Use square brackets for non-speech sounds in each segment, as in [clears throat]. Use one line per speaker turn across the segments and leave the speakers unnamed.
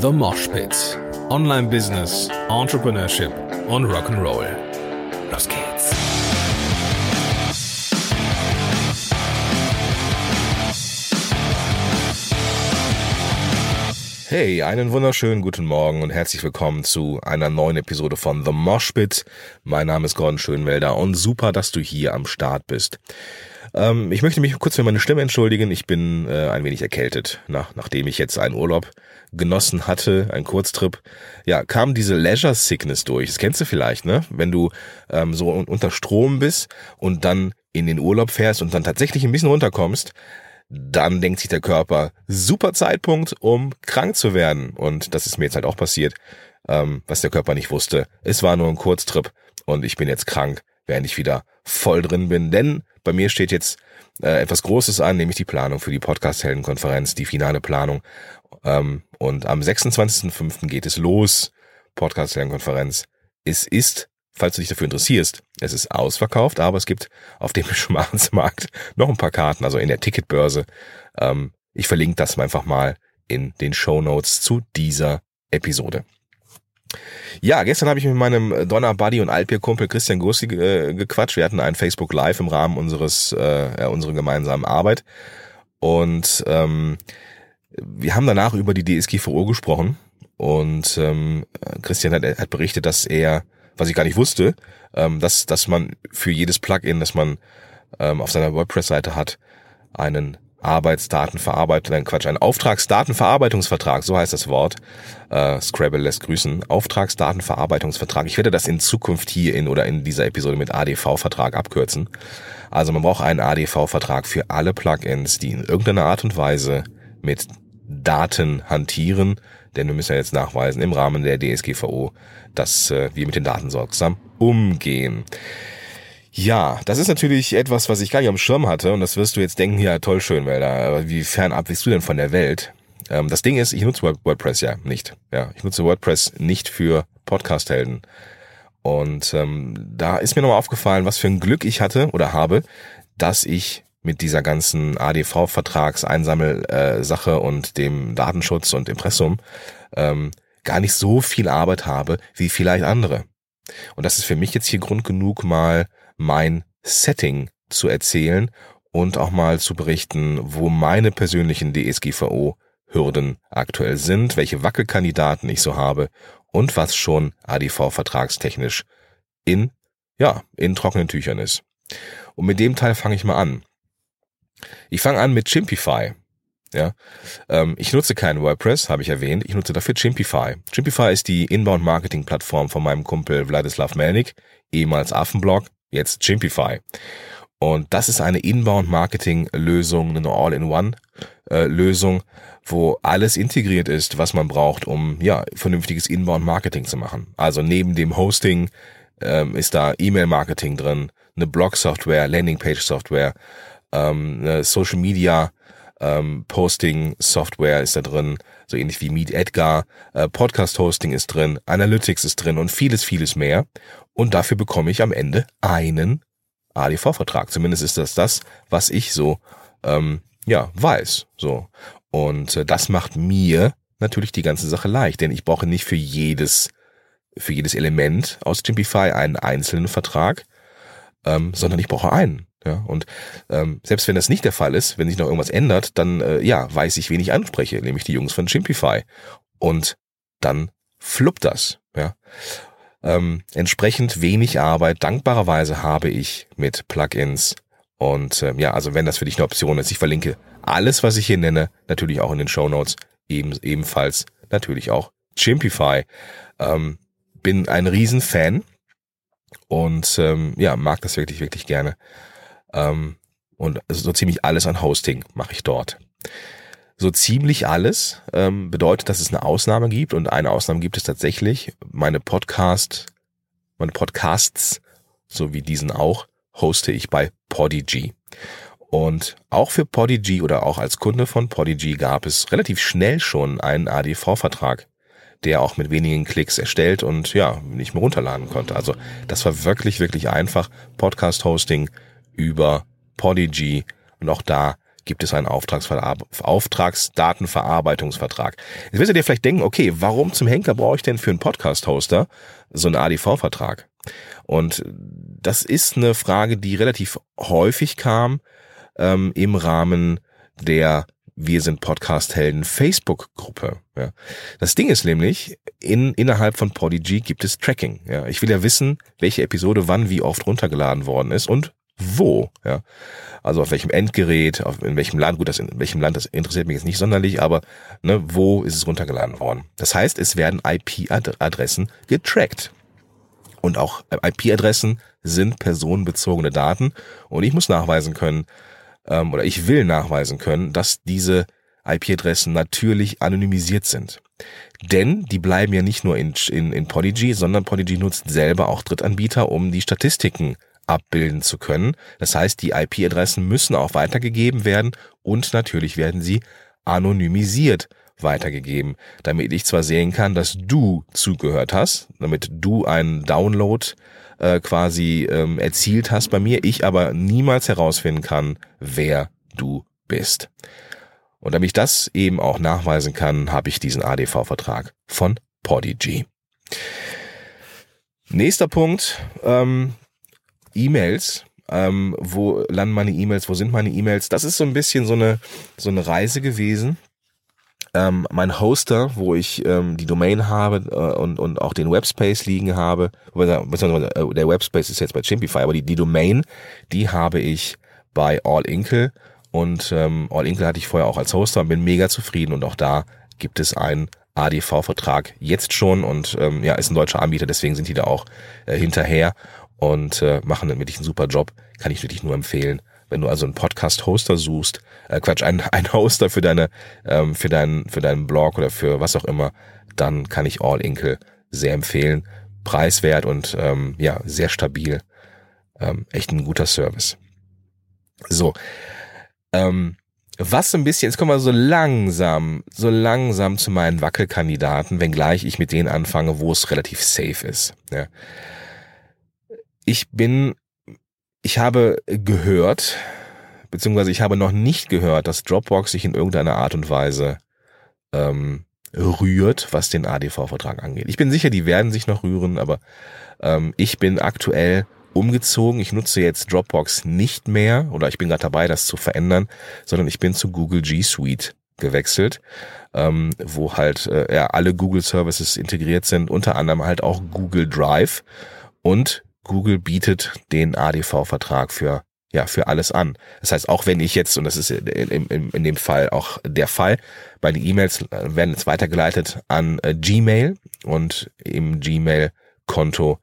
The Mosh Pit. Online Business, Entrepreneurship und Rock'n'Roll. Los geht's.
Hey, einen wunderschönen guten Morgen und herzlich willkommen zu einer neuen Episode von The Mosh Pit. Mein Name ist Gordon Schönwelder und super, dass du hier am Start bist. Ähm, ich möchte mich kurz für meine Stimme entschuldigen. Ich bin äh, ein wenig erkältet. Nach, nachdem ich jetzt einen Urlaub genossen hatte, ein Kurztrip, ja, kam diese Leisure Sickness durch. Das kennst du vielleicht, ne? Wenn du ähm, so unter Strom bist und dann in den Urlaub fährst und dann tatsächlich ein bisschen runterkommst, dann denkt sich der Körper, super Zeitpunkt, um krank zu werden. Und das ist mir jetzt halt auch passiert, ähm, was der Körper nicht wusste. Es war nur ein Kurztrip und ich bin jetzt krank, während ich wieder voll drin bin. Denn bei mir steht jetzt äh, etwas Großes an, nämlich die Planung für die Podcast-Helden-Konferenz, die finale Planung. Ähm, und am 26.05. geht es los, Podcast-Helden-Konferenz. Es ist, falls du dich dafür interessierst, es ist ausverkauft, aber es gibt auf dem [laughs] Schwarzmarkt noch ein paar Karten, also in der Ticketbörse. Ähm, ich verlinke das einfach mal in den Show Notes zu dieser Episode. Ja, gestern habe ich mit meinem Donner Buddy und Altbier-Kumpel Christian Gursi äh, gequatscht. Wir hatten ein Facebook Live im Rahmen unseres äh, unserer gemeinsamen Arbeit und ähm, wir haben danach über die DSGVO gesprochen und ähm, Christian hat, hat berichtet, dass er, was ich gar nicht wusste, ähm, dass dass man für jedes Plugin, das man ähm, auf seiner WordPress-Seite hat, einen Arbeitsdatenverarbeitung, nein Quatsch, ein Auftragsdatenverarbeitungsvertrag, so heißt das Wort. Äh, Scrabble lässt grüßen. Auftragsdatenverarbeitungsvertrag. Ich werde das in Zukunft hier in oder in dieser Episode mit ADV-Vertrag abkürzen. Also man braucht einen ADV-Vertrag für alle Plugins, die in irgendeiner Art und Weise mit Daten hantieren, denn wir müssen ja jetzt nachweisen im Rahmen der DSGVO, dass äh, wir mit den Daten sorgsam umgehen. Ja, das ist natürlich etwas, was ich gar nicht am Schirm hatte und das wirst du jetzt denken, ja toll schön, weil da, wie fernab bist du denn von der Welt? Ähm, das Ding ist, ich nutze WordPress ja nicht. Ja, ich nutze WordPress nicht für Podcast-Helden. Und ähm, da ist mir nochmal aufgefallen, was für ein Glück ich hatte oder habe, dass ich mit dieser ganzen ADV-Vertrags-Einsammel-Sache äh, und dem Datenschutz und Impressum ähm, gar nicht so viel Arbeit habe wie vielleicht andere. Und das ist für mich jetzt hier Grund genug, mal mein Setting zu erzählen und auch mal zu berichten, wo meine persönlichen DSGVO-Hürden aktuell sind, welche Wackelkandidaten ich so habe und was schon ADV-vertragstechnisch in, ja, in trockenen Tüchern ist. Und mit dem Teil fange ich mal an. Ich fange an mit Chimpify. Ja, ähm, ich nutze keinen WordPress, habe ich erwähnt. Ich nutze dafür Chimpify. Chimpify ist die Inbound-Marketing-Plattform von meinem Kumpel Vladislav Melnik, ehemals Affenblog, jetzt Chimpify. Und das ist eine Inbound-Marketing-Lösung, eine All-in-One-Lösung, äh, wo alles integriert ist, was man braucht, um ja vernünftiges Inbound-Marketing zu machen. Also neben dem Hosting ähm, ist da E-Mail-Marketing drin, eine Blog-Software, Landing-Page-Software, ähm, eine Social-Media ähm, ist da drin, so ähnlich wie Meet Edgar, äh, Podcast-Hosting ist drin, Analytics ist drin und vieles, vieles mehr. Und dafür bekomme ich am Ende einen ADV-Vertrag. Zumindest ist das das, was ich so ähm, ja weiß. So und äh, das macht mir natürlich die ganze Sache leicht, denn ich brauche nicht für jedes für jedes Element aus Chimpify einen einzelnen Vertrag, ähm, sondern ich brauche einen. Ja, und ähm, selbst wenn das nicht der Fall ist, wenn sich noch irgendwas ändert, dann äh, ja, weiß ich, wen ich anspreche, nämlich die Jungs von Chimpify. Und dann fluppt das. Ja. Ähm, entsprechend wenig Arbeit, dankbarerweise habe ich mit Plugins. Und ähm, ja, also wenn das für dich eine Option ist, ich verlinke alles, was ich hier nenne, natürlich auch in den Show Notes, eben, ebenfalls natürlich auch Chimpify. Ähm, bin ein Riesenfan und ähm, ja, mag das wirklich, wirklich gerne. Ähm, und so ziemlich alles an Hosting mache ich dort. So ziemlich alles ähm, bedeutet, dass es eine Ausnahme gibt und eine Ausnahme gibt es tatsächlich. Meine Podcast, meine Podcasts, so wie diesen auch, hoste ich bei Podigy. Und auch für Podigy oder auch als Kunde von Podigy gab es relativ schnell schon einen ADV-Vertrag, der auch mit wenigen Klicks erstellt und ja, nicht mehr runterladen konnte. Also das war wirklich, wirklich einfach. Podcast-Hosting über Podigy und auch da gibt es einen Auftragsdatenverarbeitungsvertrag. Jetzt wirst du dir vielleicht denken, okay, warum zum Henker brauche ich denn für einen Podcast-Hoster so einen ADV-Vertrag? Und das ist eine Frage, die relativ häufig kam ähm, im Rahmen der wir sind Podcast-Helden Facebook-Gruppe. Ja. Das Ding ist nämlich, in, innerhalb von Podigy gibt es Tracking. Ja. Ich will ja wissen, welche Episode wann wie oft runtergeladen worden ist und wo. Ja. Also auf welchem Endgerät, auf, in welchem Land. Gut, das in, in welchem Land, das interessiert mich jetzt nicht sonderlich, aber ne, wo ist es runtergeladen worden? Das heißt, es werden IP-Adressen getrackt. Und auch IP-Adressen sind personenbezogene Daten. Und ich muss nachweisen können, ähm, oder ich will nachweisen können, dass diese IP-Adressen natürlich anonymisiert sind. Denn die bleiben ja nicht nur in, in, in Podigy, sondern Podigy nutzt selber auch Drittanbieter, um die Statistiken abbilden zu können. Das heißt, die IP-Adressen müssen auch weitergegeben werden und natürlich werden sie anonymisiert weitergegeben, damit ich zwar sehen kann, dass du zugehört hast, damit du einen Download äh, quasi ähm, erzielt hast bei mir, ich aber niemals herausfinden kann, wer du bist. Und damit ich das eben auch nachweisen kann, habe ich diesen ADV-Vertrag von Podigy. Nächster Punkt, ähm, E-Mails. Ähm, wo landen meine E-Mails? Wo sind meine E-Mails? Das ist so ein bisschen so eine, so eine Reise gewesen ähm, mein Hoster, wo ich ähm, die Domain habe äh, und, und auch den Webspace liegen habe, beziehungsweise äh, der Webspace ist jetzt bei Chimpify, aber die, die Domain, die habe ich bei All Inkle und ähm, All Inkle hatte ich vorher auch als Hoster und bin mega zufrieden und auch da gibt es einen ADV-Vertrag jetzt schon und ähm, ja, ist ein deutscher Anbieter, deswegen sind die da auch äh, hinterher und äh, machen dann wirklich einen super Job. Kann ich wirklich nur empfehlen. Wenn du also einen Podcast-Hoster suchst, äh, Quatsch, einen, [laughs] einen Hoster für deine, ähm, für deinen, für deinen Blog oder für was auch immer, dann kann ich All Inkle sehr empfehlen. Preiswert und ähm, ja, sehr stabil. Ähm, echt ein guter Service. So. Ähm, was so ein bisschen, jetzt kommen wir so langsam, so langsam zu meinen Wackelkandidaten, wenngleich ich mit denen anfange, wo es relativ safe ist. Ja. Ich bin ich habe gehört, beziehungsweise ich habe noch nicht gehört, dass Dropbox sich in irgendeiner Art und Weise ähm, rührt, was den ADV-Vertrag angeht. Ich bin sicher, die werden sich noch rühren, aber ähm, ich bin aktuell umgezogen. Ich nutze jetzt Dropbox nicht mehr oder ich bin gerade dabei, das zu verändern, sondern ich bin zu Google G Suite gewechselt, ähm, wo halt äh, ja, alle Google Services integriert sind, unter anderem halt auch Google Drive und Google bietet den ADV-Vertrag für ja, für alles an. Das heißt, auch wenn ich jetzt, und das ist in, in, in dem Fall auch der Fall, meine E-Mails werden jetzt weitergeleitet an äh, Gmail und im Gmail-Konto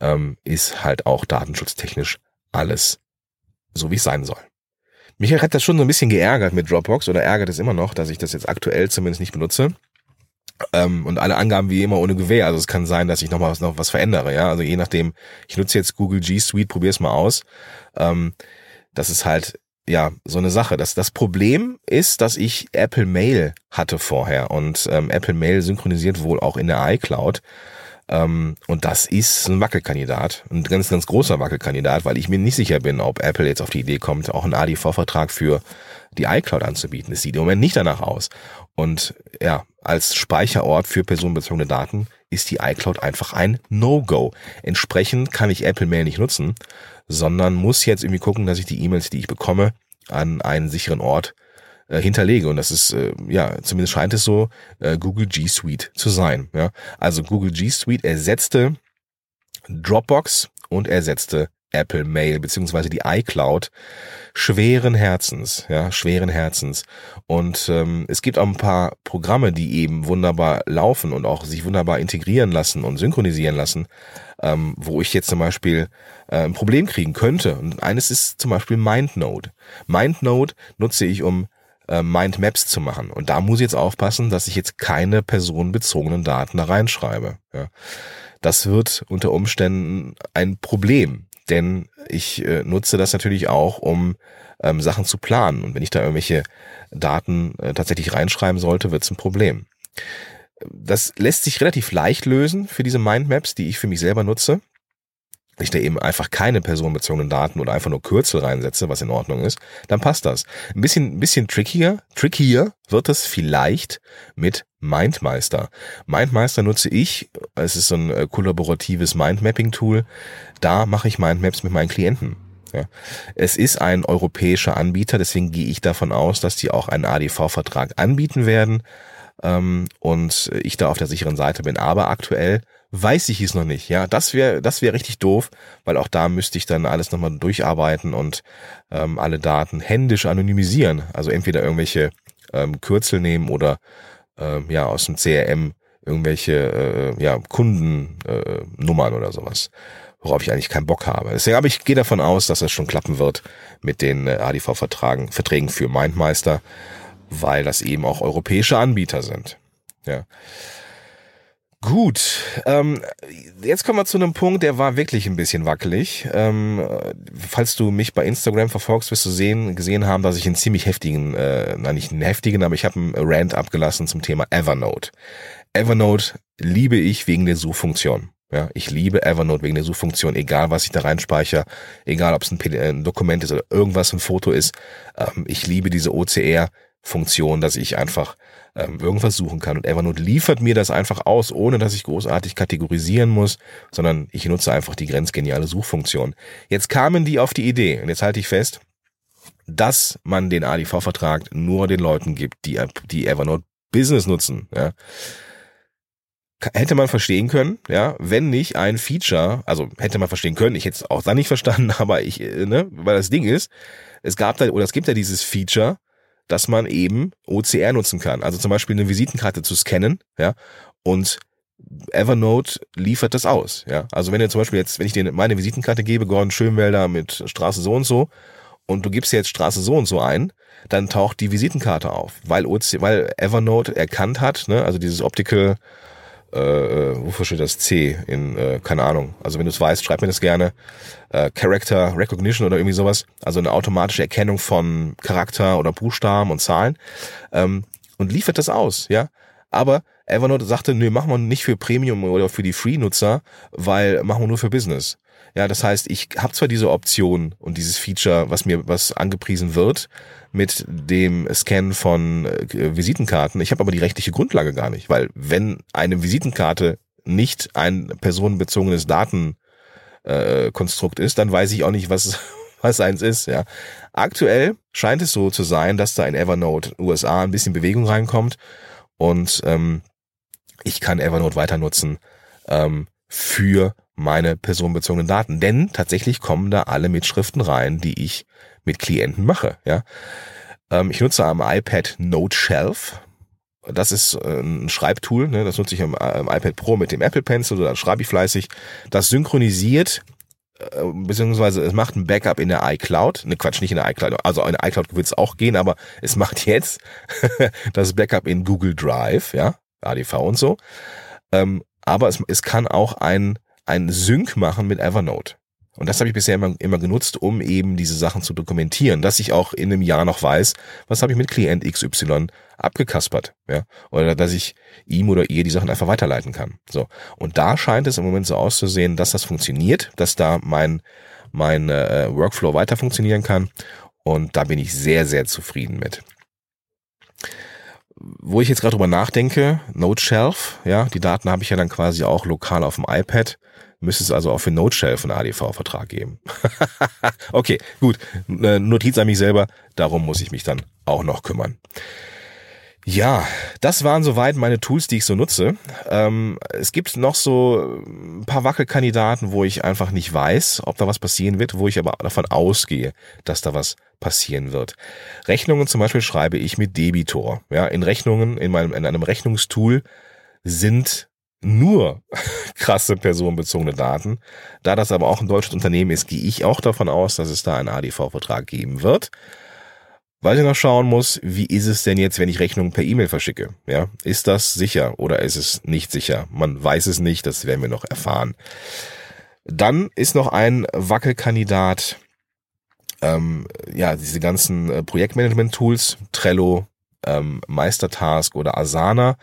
ähm, ist halt auch datenschutztechnisch alles so, wie es sein soll. Mich hat das schon so ein bisschen geärgert mit Dropbox oder ärgert es immer noch, dass ich das jetzt aktuell zumindest nicht benutze. Ähm, und alle Angaben wie immer ohne Gewehr. Also es kann sein, dass ich noch mal was, noch was verändere. Ja, also je nachdem. Ich nutze jetzt Google G Suite, probier's mal aus. Ähm, das ist halt ja so eine Sache. Das das Problem ist, dass ich Apple Mail hatte vorher und ähm, Apple Mail synchronisiert wohl auch in der iCloud. Ähm, und das ist ein Wackelkandidat, ein ganz, ganz großer Wackelkandidat, weil ich mir nicht sicher bin, ob Apple jetzt auf die Idee kommt, auch einen ADV-Vertrag für die iCloud anzubieten. Es sieht im Moment nicht danach aus. Und ja, als Speicherort für personenbezogene Daten ist die iCloud einfach ein No-Go. Entsprechend kann ich Apple Mail nicht nutzen, sondern muss jetzt irgendwie gucken, dass ich die E-Mails, die ich bekomme, an einen sicheren Ort äh, hinterlege. Und das ist, äh, ja, zumindest scheint es so, äh, Google G Suite zu sein. Ja? Also Google G Suite ersetzte Dropbox und ersetzte Apple Mail beziehungsweise die iCloud schweren Herzens, ja, schweren Herzens. Und ähm, es gibt auch ein paar Programme, die eben wunderbar laufen und auch sich wunderbar integrieren lassen und synchronisieren lassen, ähm, wo ich jetzt zum Beispiel äh, ein Problem kriegen könnte. Und eines ist zum Beispiel MindNode. MindNode nutze ich, um äh, Mindmaps zu machen. Und da muss ich jetzt aufpassen, dass ich jetzt keine personenbezogenen Daten da reinschreibe. Ja. Das wird unter Umständen ein Problem, denn ich äh, nutze das natürlich auch, um ähm, Sachen zu planen. Und wenn ich da irgendwelche Daten äh, tatsächlich reinschreiben sollte, wird es ein Problem. Das lässt sich relativ leicht lösen für diese Mindmaps, die ich für mich selber nutze. Ich da eben einfach keine personenbezogenen Daten oder einfach nur Kürzel reinsetze, was in Ordnung ist, dann passt das. Ein bisschen, ein bisschen trickier, trickier wird es vielleicht mit Mindmeister. Mindmeister nutze ich, es ist so ein äh, kollaboratives Mindmapping-Tool. Da mache ich Mindmaps mit meinen Klienten. Ja. Es ist ein europäischer Anbieter, deswegen gehe ich davon aus, dass die auch einen ADV-Vertrag anbieten werden ähm, und ich da auf der sicheren Seite bin. Aber aktuell weiß ich es noch nicht. Ja, das wäre das wäre richtig doof, weil auch da müsste ich dann alles nochmal durcharbeiten und ähm, alle Daten händisch anonymisieren. Also entweder irgendwelche ähm, Kürzel nehmen oder ähm, ja aus dem CRM irgendwelche äh, ja Kundennummern äh, oder sowas worauf ich eigentlich keinen Bock habe. Deswegen aber ich gehe davon aus, dass es schon klappen wird mit den äh, ADV-Verträgen Verträgen für Mindmeister, weil das eben auch europäische Anbieter sind. Ja. Gut, ähm, jetzt kommen wir zu einem Punkt, der war wirklich ein bisschen wackelig. Ähm, falls du mich bei Instagram verfolgst, wirst du sehen, gesehen haben, dass ich einen ziemlich heftigen, äh, nein nicht einen heftigen, aber ich habe einen Rant abgelassen zum Thema Evernote. Evernote liebe ich wegen der Suchfunktion. Ja, ich liebe Evernote wegen der Suchfunktion, egal was ich da reinspeichere, egal ob es ein, ein, Dokument ist oder irgendwas ein Foto ist. Ähm, ich liebe diese OCR-Funktion, dass ich einfach ähm, irgendwas suchen kann. Und Evernote liefert mir das einfach aus, ohne dass ich großartig kategorisieren muss, sondern ich nutze einfach die grenzgeniale Suchfunktion. Jetzt kamen die auf die Idee, und jetzt halte ich fest, dass man den ADV-Vertrag nur den Leuten gibt, die, die Evernote Business nutzen. Ja hätte man verstehen können, ja, wenn nicht ein Feature, also hätte man verstehen können, ich hätte es auch dann nicht verstanden, [laughs] aber ich, äh, ne, weil das Ding ist, es gab da, oder es gibt ja dieses Feature, dass man eben OCR nutzen kann. Also zum Beispiel eine Visitenkarte zu scannen, ja, und Evernote liefert das aus, ja. Also wenn du zum Beispiel jetzt, wenn ich dir meine Visitenkarte gebe, Gordon Schönwälder mit Straße so und so, und du gibst jetzt Straße so und so ein, dann taucht die Visitenkarte auf, weil, OC, weil Evernote erkannt hat, ne, also dieses Optical äh, äh, wofür steht das C in, äh, keine Ahnung. Also wenn du es weißt, schreib mir das gerne. Äh, Character Recognition oder irgendwie sowas. Also eine automatische Erkennung von Charakter oder Buchstaben und Zahlen. Ähm, und liefert das aus, ja. Aber Evernote sagte, nö, machen wir nicht für Premium oder für die Free-Nutzer, weil machen wir nur für Business. Ja, das heißt, ich habe zwar diese Option und dieses Feature, was mir was angepriesen wird, mit dem Scan von äh, Visitenkarten. Ich habe aber die rechtliche Grundlage gar nicht, weil wenn eine Visitenkarte nicht ein personenbezogenes Datenkonstrukt äh, ist, dann weiß ich auch nicht, was [laughs] was eins ist. Ja, aktuell scheint es so zu sein, dass da in Evernote USA ein bisschen Bewegung reinkommt und ähm, ich kann Evernote weiter nutzen ähm, für meine personenbezogenen Daten. Denn tatsächlich kommen da alle Mitschriften rein, die ich mit Klienten mache. Ja, ähm, ich nutze am iPad Note Shelf. Das ist äh, ein Schreibtool, ne? das nutze ich am, am iPad Pro mit dem Apple Pencil, da schreibe ich fleißig. Das synchronisiert äh, beziehungsweise es macht ein Backup in der iCloud. Ne, Quatsch, nicht in der iCloud. Also in der iCloud wird es auch gehen, aber es macht jetzt [laughs] das Backup in Google Drive, ja, ADV und so. Ähm, aber es, es kann auch ein, ein Sync machen mit Evernote. Und das habe ich bisher immer, immer genutzt, um eben diese Sachen zu dokumentieren, dass ich auch in einem Jahr noch weiß, was habe ich mit Klient XY abgekaspert, ja, oder dass ich ihm oder ihr die Sachen einfach weiterleiten kann. So und da scheint es im Moment so auszusehen, dass das funktioniert, dass da mein mein äh, Workflow weiter funktionieren kann und da bin ich sehr sehr zufrieden mit. Wo ich jetzt gerade drüber nachdenke, Node Shelf, ja, die Daten habe ich ja dann quasi auch lokal auf dem iPad müsste es also auch für Node-Shell einen ADV-Vertrag geben. [laughs] okay, gut. Notiz an mich selber, darum muss ich mich dann auch noch kümmern. Ja, das waren soweit meine Tools, die ich so nutze. Ähm, es gibt noch so ein paar Wackelkandidaten, wo ich einfach nicht weiß, ob da was passieren wird, wo ich aber davon ausgehe, dass da was passieren wird. Rechnungen zum Beispiel schreibe ich mit Debitor. Ja, in Rechnungen, in meinem, in einem Rechnungstool sind nur [laughs] krasse personenbezogene Daten. Da das aber auch ein deutsches Unternehmen ist, gehe ich auch davon aus, dass es da einen ADV-Vertrag geben wird. Weil ich noch schauen muss, wie ist es denn jetzt, wenn ich Rechnungen per E-Mail verschicke? Ja, ist das sicher oder ist es nicht sicher? Man weiß es nicht, das werden wir noch erfahren. Dann ist noch ein Wackelkandidat, ähm, ja, diese ganzen äh, Projektmanagement-Tools, Trello, ähm, Meistertask oder Asana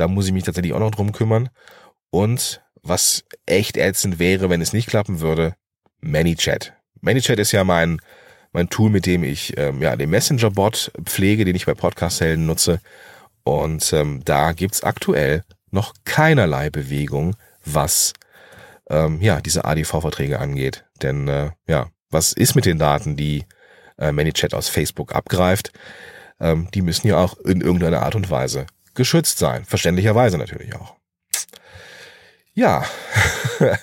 da muss ich mich tatsächlich auch noch drum kümmern. Und was echt ätzend wäre, wenn es nicht klappen würde, ManyChat. ManyChat ist ja mein, mein Tool, mit dem ich ähm, ja, den Messenger-Bot pflege, den ich bei Podcast-Helden nutze. Und ähm, da gibt's aktuell noch keinerlei Bewegung, was ähm, ja diese ADV-Verträge angeht. Denn äh, ja, was ist mit den Daten, die äh, ManyChat aus Facebook abgreift? Ähm, die müssen ja auch in irgendeiner Art und Weise geschützt sein. Verständlicherweise natürlich auch. Ja, [laughs]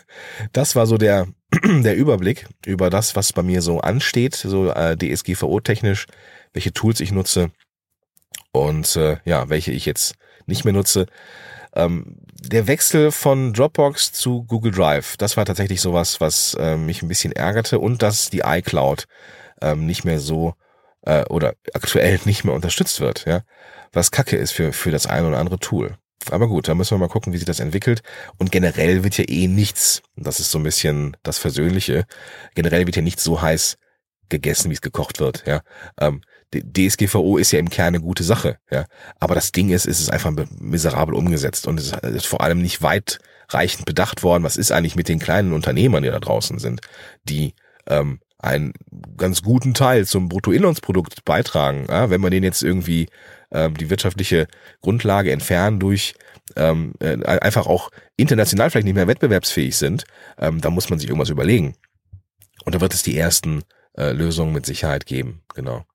das war so der, [clears throat] der Überblick über das, was bei mir so ansteht, so äh, DSGVO-technisch, welche Tools ich nutze und äh, ja, welche ich jetzt nicht mehr nutze. Ähm, der Wechsel von Dropbox zu Google Drive, das war tatsächlich sowas, was äh, mich ein bisschen ärgerte und dass die iCloud ähm, nicht mehr so äh, oder aktuell [laughs] nicht mehr unterstützt wird, ja, was Kacke ist für für das eine oder andere Tool. Aber gut, da müssen wir mal gucken, wie sich das entwickelt. Und generell wird ja eh nichts, das ist so ein bisschen das Versöhnliche, generell wird ja nicht so heiß gegessen, wie es gekocht wird. Ja, ähm, DSGVO ist ja im Kern eine gute Sache. Ja, aber das Ding ist, ist es einfach miserabel umgesetzt und es ist vor allem nicht weitreichend bedacht worden. Was ist eigentlich mit den kleinen Unternehmern, die da draußen sind, die ähm, einen ganz guten Teil zum Bruttoinlandsprodukt beitragen. Ja, wenn man den jetzt irgendwie ähm, die wirtschaftliche Grundlage entfernen durch ähm, äh, einfach auch international vielleicht nicht mehr wettbewerbsfähig sind, ähm, da muss man sich irgendwas überlegen. Und da wird es die ersten äh, Lösungen mit Sicherheit geben. Genau.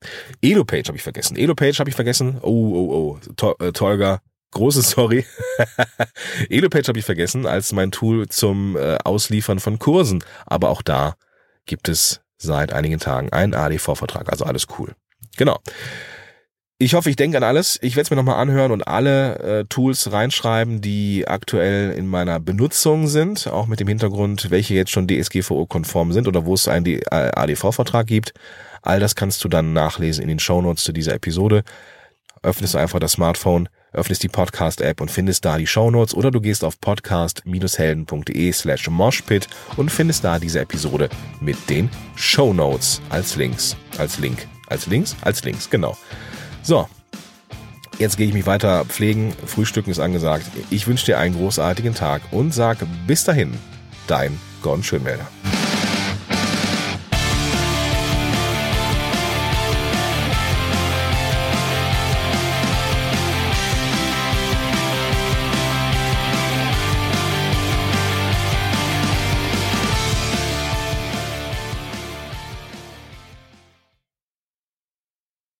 Elopage habe ich vergessen. Elopage habe ich vergessen. Oh, oh, oh. To äh, Tolga, große [laughs] Sorry. Elopage habe ich vergessen als mein Tool zum äh, Ausliefern von Kursen. Aber auch da gibt es seit einigen Tagen einen ADV-Vertrag. Also alles cool. Genau. Ich hoffe, ich denke an alles. Ich werde es mir nochmal anhören und alle äh, Tools reinschreiben, die aktuell in meiner Benutzung sind, auch mit dem Hintergrund, welche jetzt schon DSGVO-konform sind oder wo es einen ADV-Vertrag gibt. All das kannst du dann nachlesen in den Shownotes zu dieser Episode. Öffnest du einfach das Smartphone, öffnest die Podcast-App und findest da die Shownotes oder du gehst auf podcast-helden.de slash moshpit und findest da diese Episode mit den Shownotes als Links, als Link, als Links, als Links, genau. So, jetzt gehe ich mich weiter pflegen. Frühstücken ist angesagt. Ich wünsche dir einen großartigen Tag und sag bis dahin, dein Gordon Schönmelder.